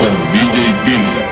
con DJ Bill.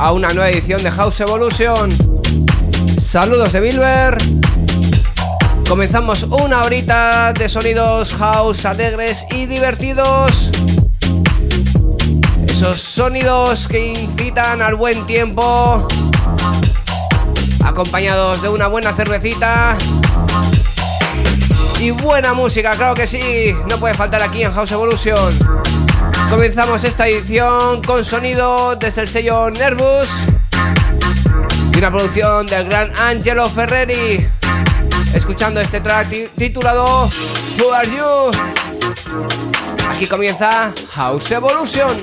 A una nueva edición de House Evolution. Saludos de Bilber. Comenzamos una horita de sonidos house alegres y divertidos. Esos sonidos que incitan al buen tiempo. Acompañados de una buena cervecita y buena música, claro que sí, no puede faltar aquí en House Evolution. Comenzamos esta edición con sonido desde el sello Nervus y una producción del gran Angelo Ferreri. Escuchando este track titulado Who Are You? Aquí comienza House Evolution.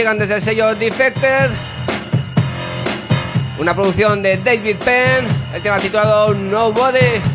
Llegan desde el sello Defected. Una producción de David Penn. El tema titulado Nobody.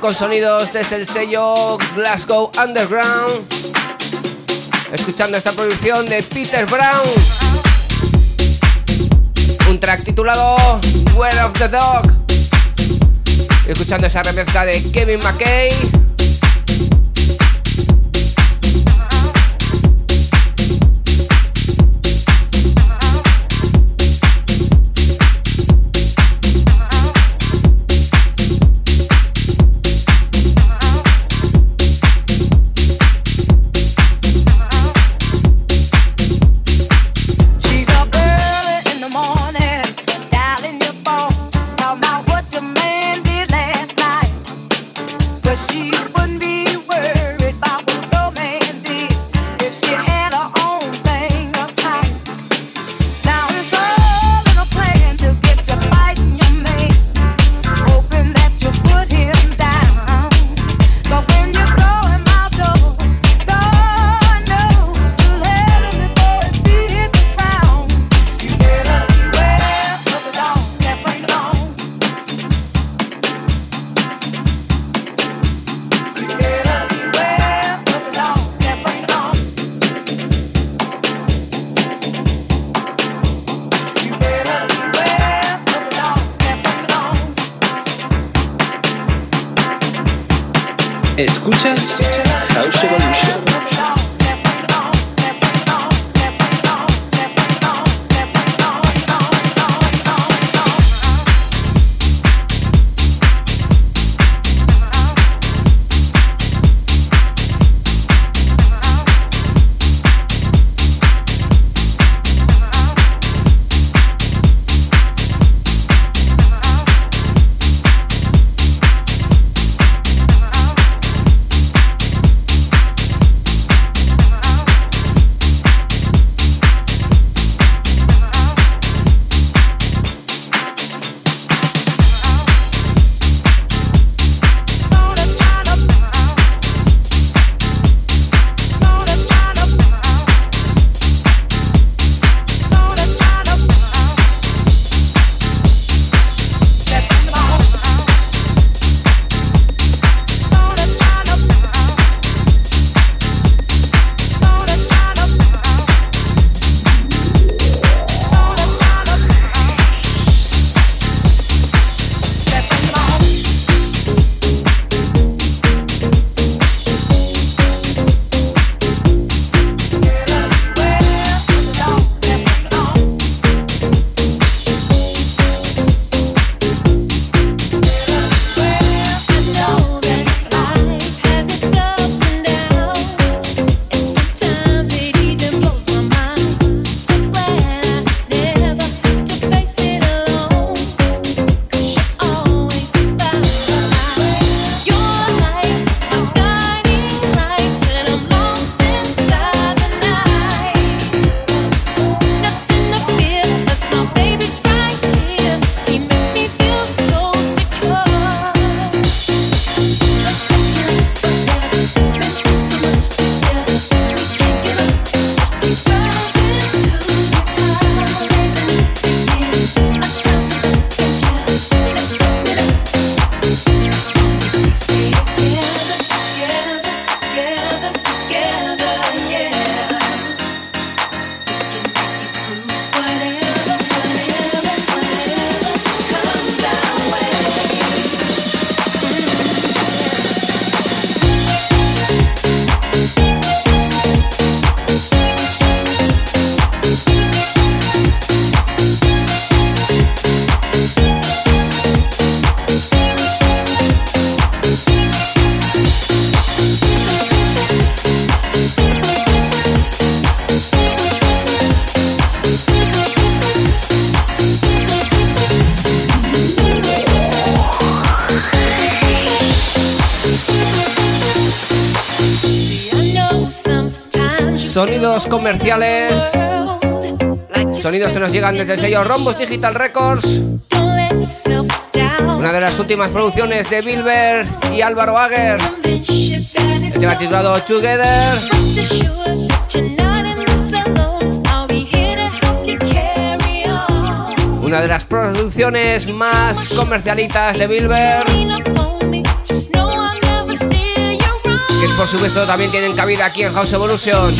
Con sonidos desde el sello Glasgow Underground. Escuchando esta producción de Peter Brown. Un track titulado Where of the Dog. Escuchando esa remezcla de Kevin McKay. Comerciales. Sonidos que nos llegan desde el sello Rombos Digital Records. Una de las últimas producciones de Bilber y Álvaro Ager. El tema titulado Together. Una de las producciones más comercialitas de Bilber. por supuesto también tienen cabida aquí en House Evolution.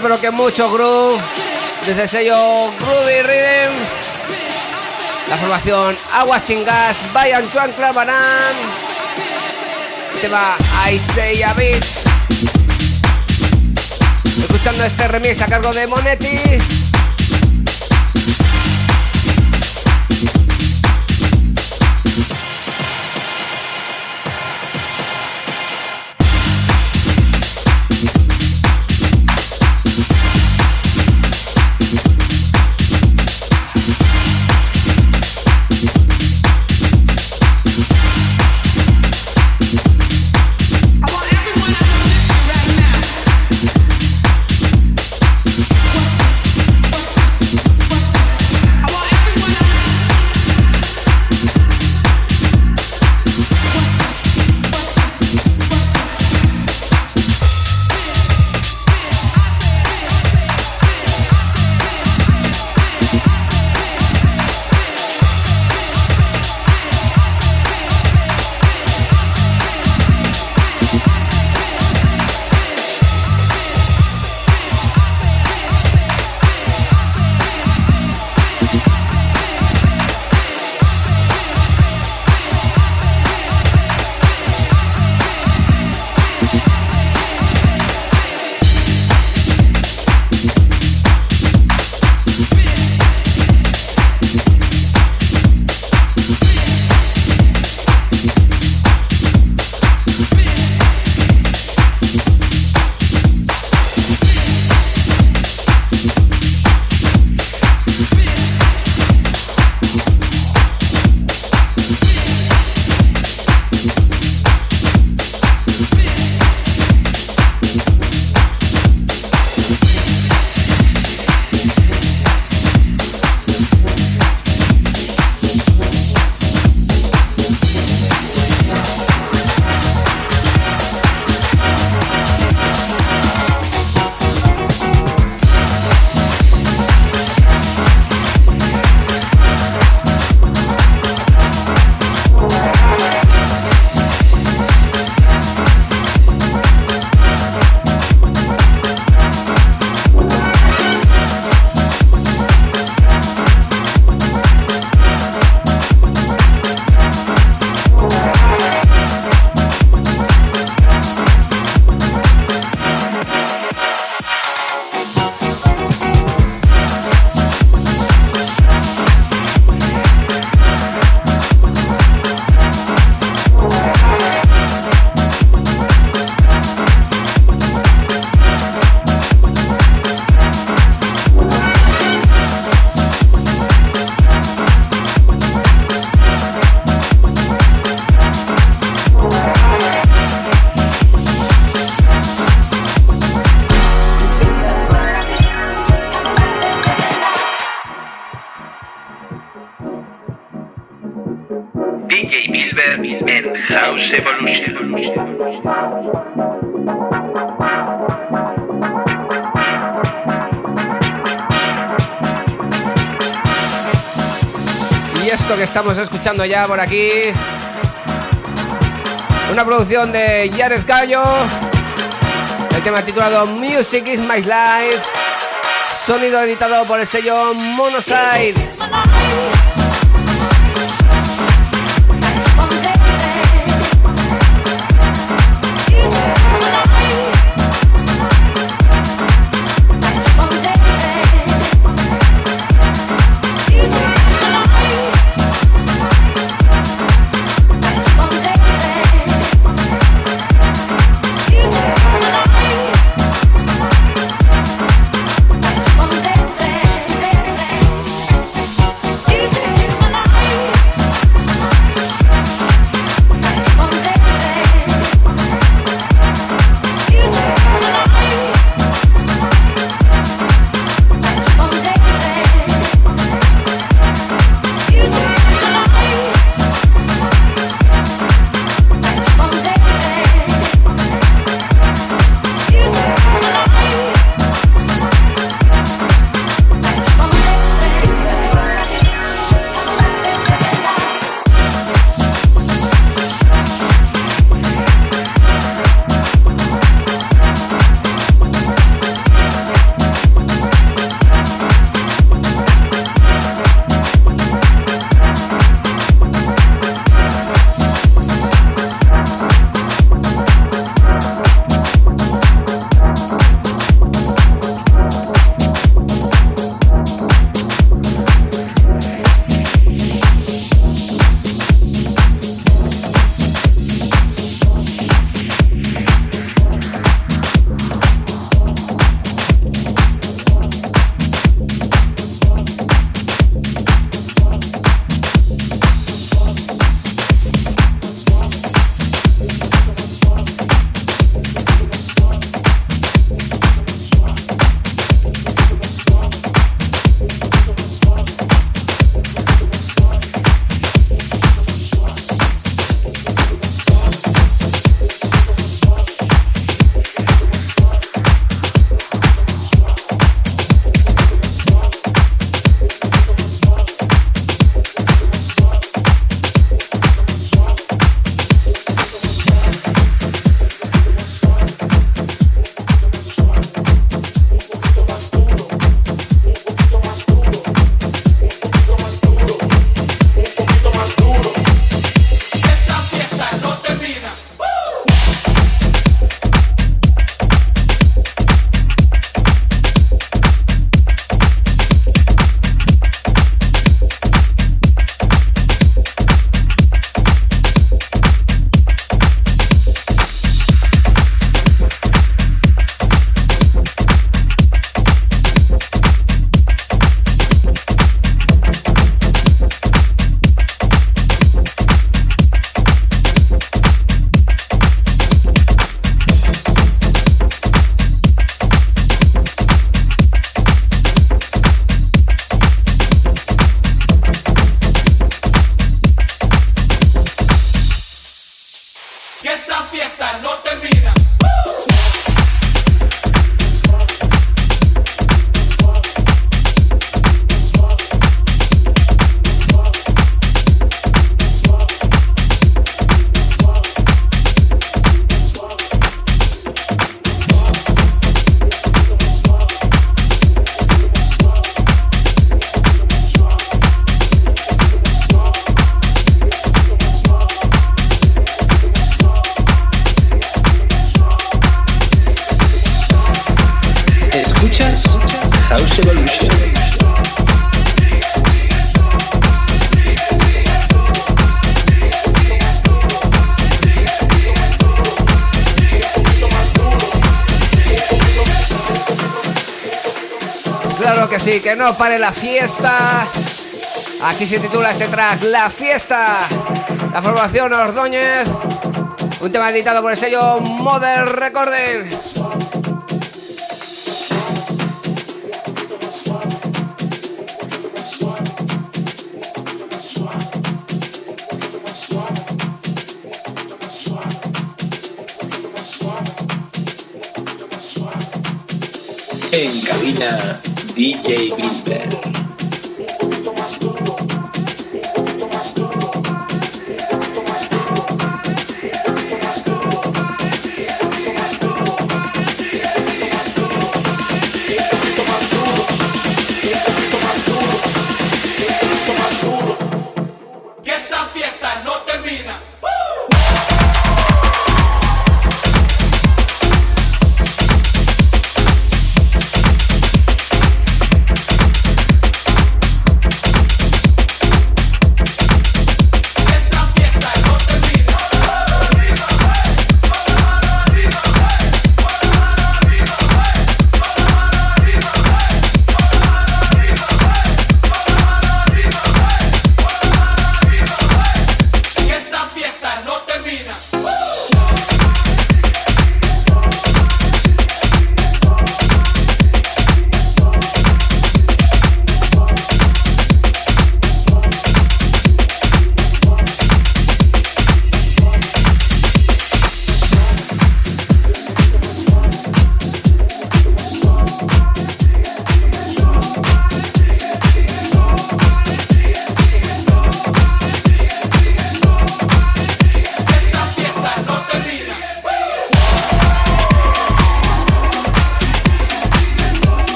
Pero que mucho groove. Desde el sello Groovy Rhythm. La formación Agua sin Gas by Antoine Clamaran. Tema I Say a Beats. Escuchando este remix a cargo de Monetti. Estamos escuchando ya por aquí. Una producción de Jared Gallo. El tema titulado Music is My Life. Sonido editado por el sello Monoside. No pare la fiesta. Así se titula este track, La Fiesta. La formación Ordóñez. Un tema editado por el sello Modern Recording. En cabina DJ Blister.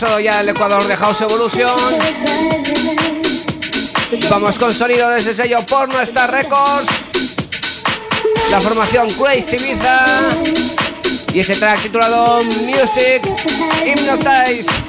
Pasado ya el Ecuador de House Evolution. Vamos con sonido desde el sello Porno Star Records. La formación Crazy Ibiza. Y ese track titulado Music Hypnotize.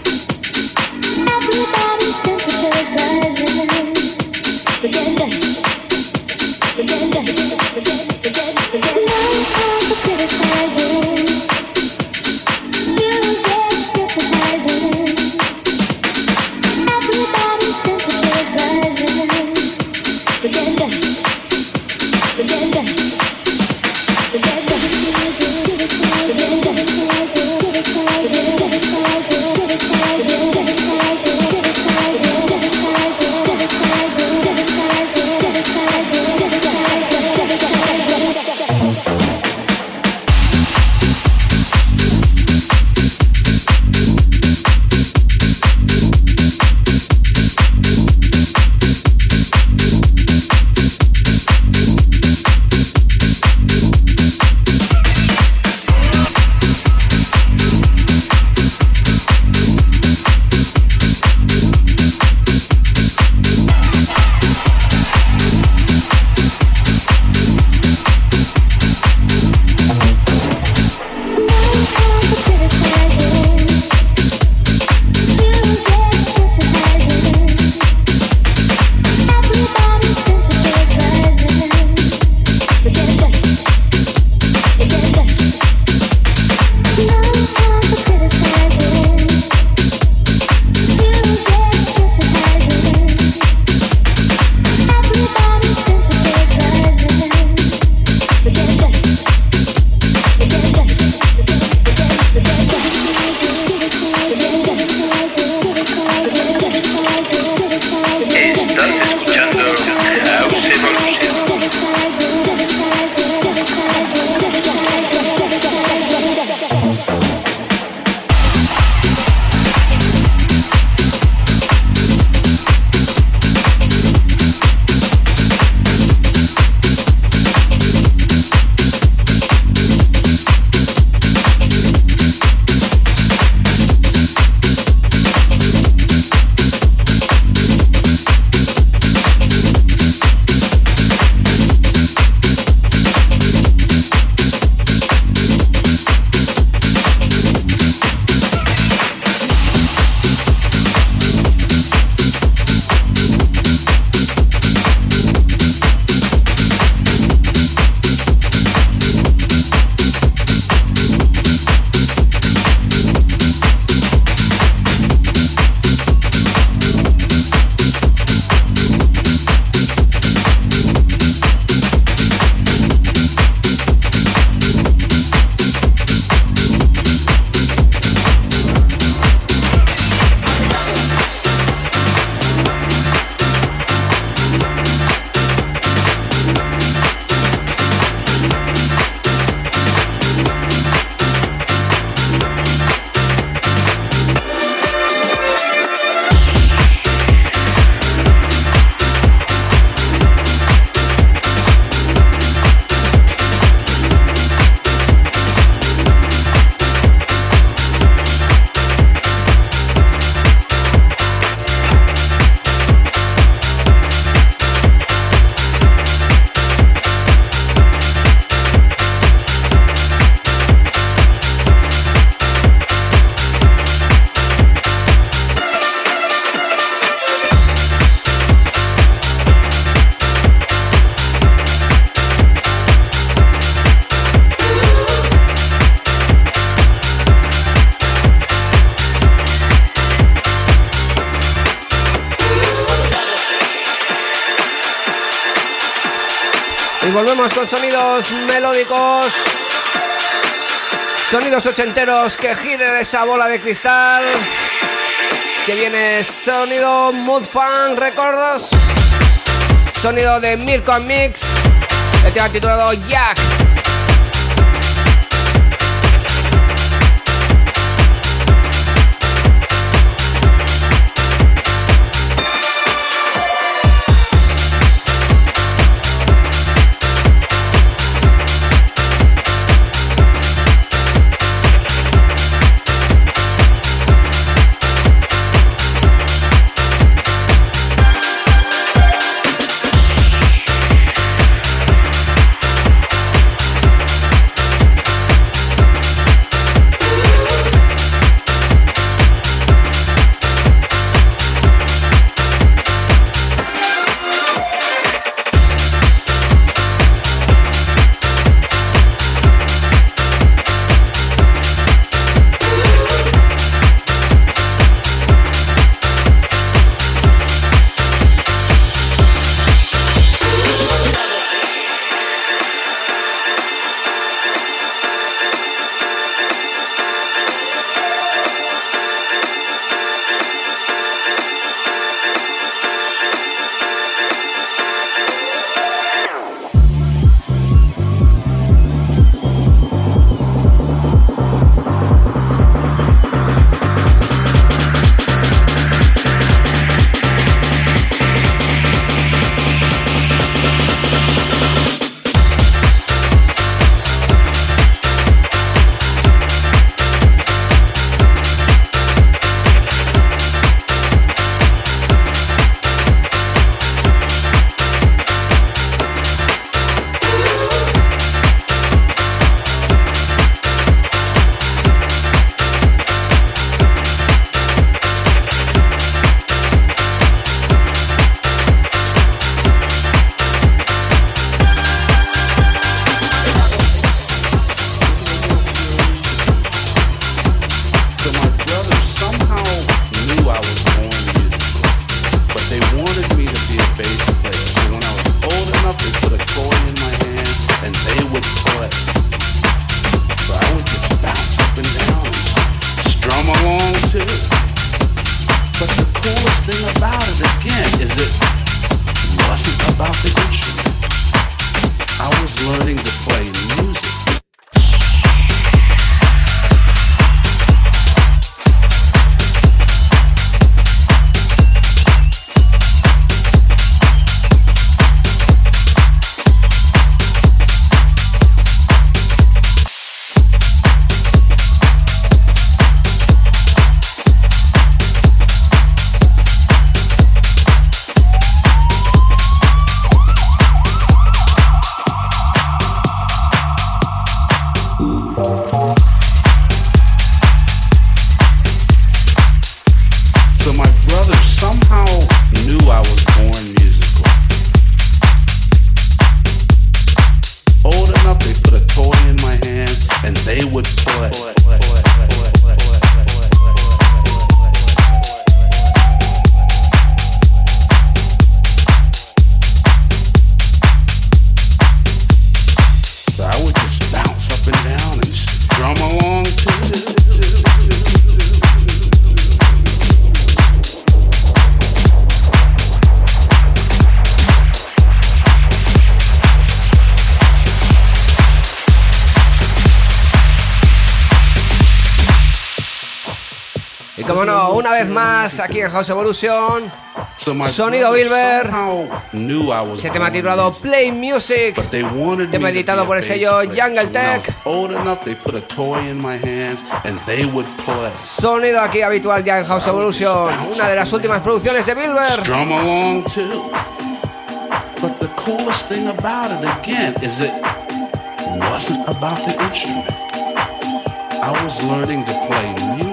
Ochenteros que giren esa bola de cristal. Que viene sonido Mood Fan Records, sonido de Mirko Mix, el tema titulado Jack. Aquí en House Evolution. Sonido Bilber. Se tema titulado Play Music. Tema editado por el sello Jungle Tech. Sonido aquí habitual ya en House Evolution. Una de las últimas producciones de Bilber. But the coolest thing about it again is it wasn't about the instrument. I was learning to play music,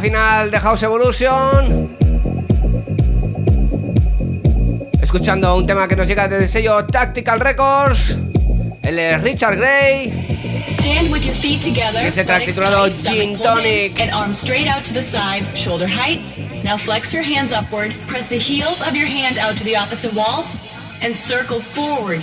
final de House Evolution. Escuchando un tema que nos llega desde el sello Tactical Records. Él es Richard Gray. Stand with your feet together. Ese track titulado Gin Tonic. And arms straight out to the side, shoulder height. Now flex your hands upwards, press the heels of your hands out to the opposite walls, and circle forward.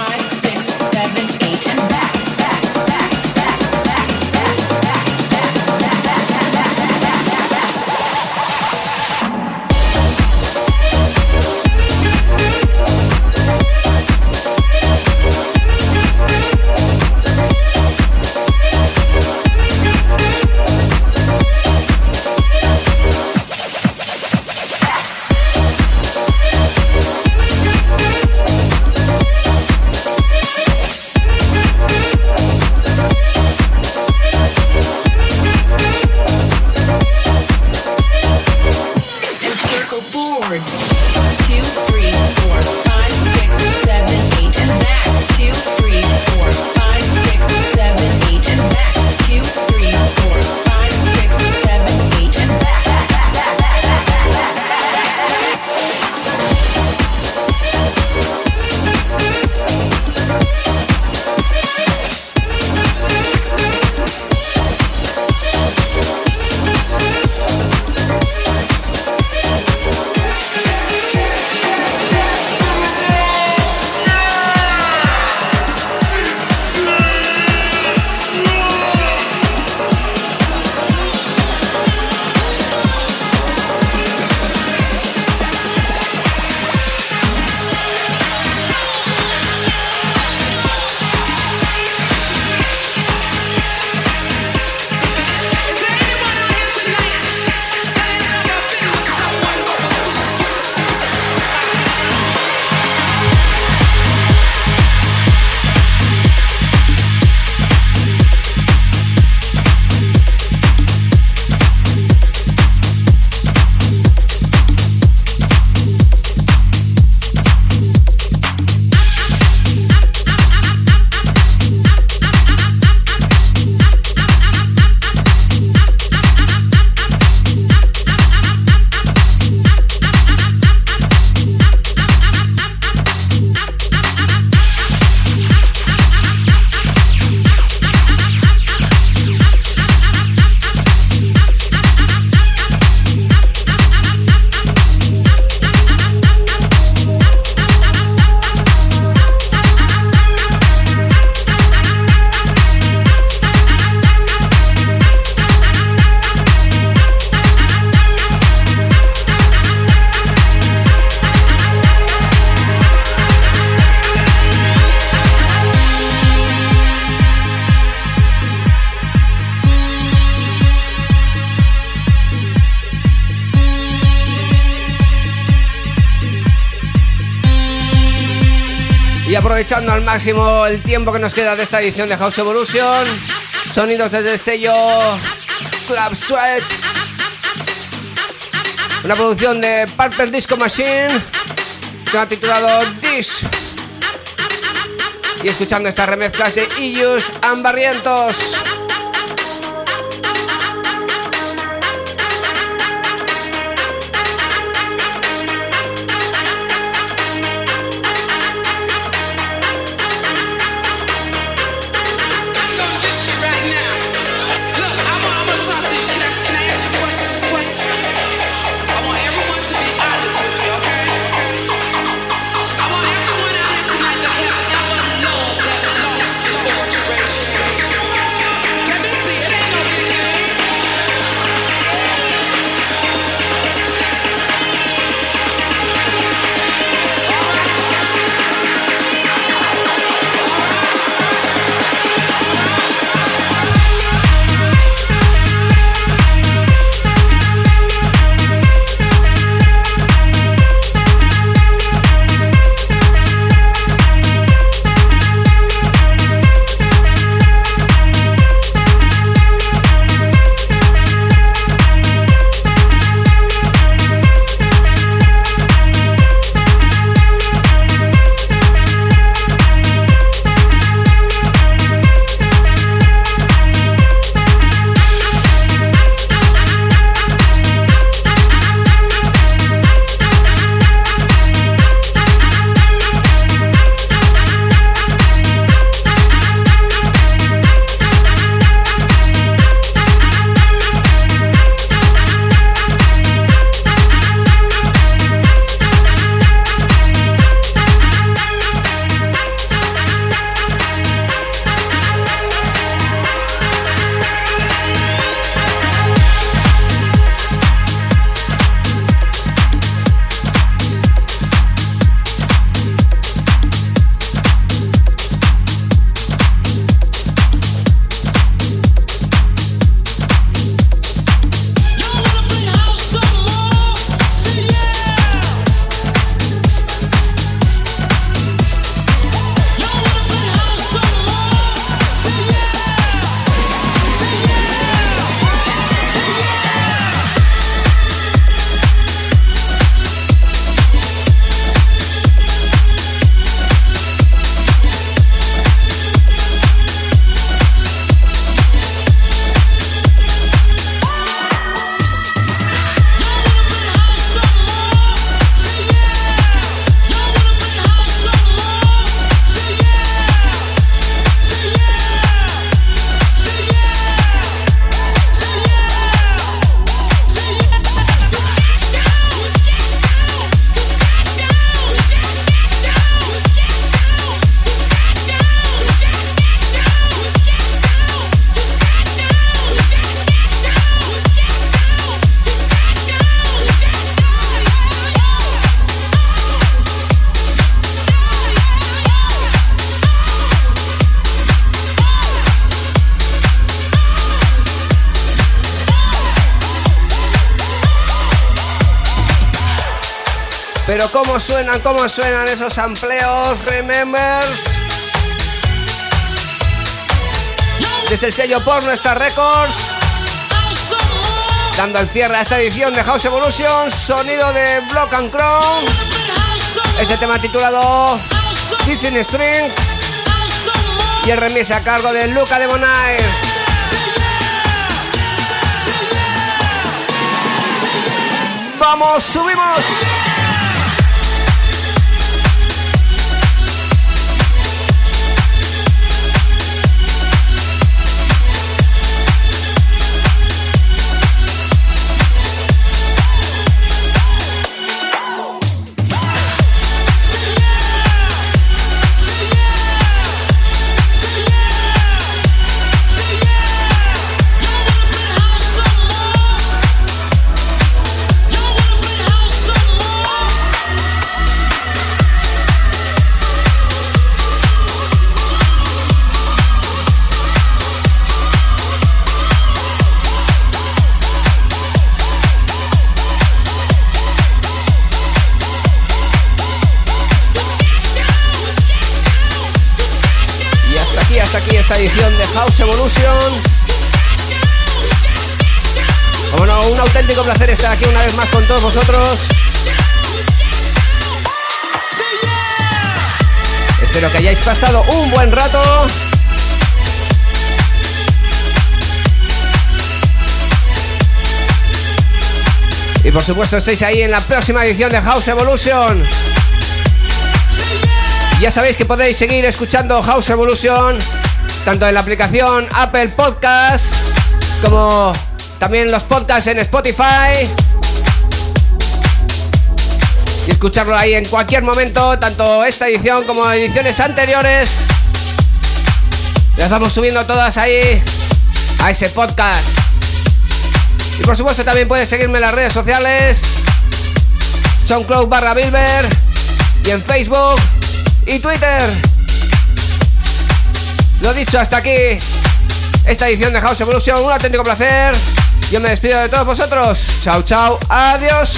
aprovechando al máximo el tiempo que nos queda de esta edición de House Evolution. Sonidos desde el sello Club Sweat. Una producción de Purple Disco Machine que ha titulado Dish. Y escuchando estas remezclas de Illus Ambarrientos. Pero cómo suenan, cómo suenan esos amplios, remembers. Desde el sello por nuestra Records. Dando el cierre a esta edición de House Evolution, sonido de Block and Crown. Este tema titulado Disney Strings. Y el remix a cargo de Luca de Bonaire. ¡Vamos, subimos! Edición de House Evolution. Bueno, un auténtico placer estar aquí una vez más con todos vosotros. Espero que hayáis pasado un buen rato. Y por supuesto estáis ahí en la próxima edición de House Evolution. Ya sabéis que podéis seguir escuchando House Evolution tanto en la aplicación Apple Podcast como también los podcasts en Spotify. Y escucharlo ahí en cualquier momento, tanto esta edición como ediciones anteriores. Las vamos subiendo todas ahí a ese podcast. Y por supuesto también puedes seguirme en las redes sociales. SoundCloud barra Bilber. Y en Facebook y Twitter. Lo dicho, hasta aquí esta edición de House Evolution. Un auténtico placer. Yo me despido de todos vosotros. Chao, chao. Adiós.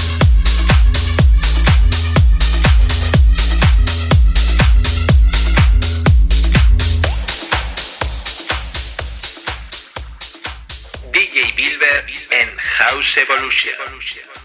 DJ Bilber en House Evolution.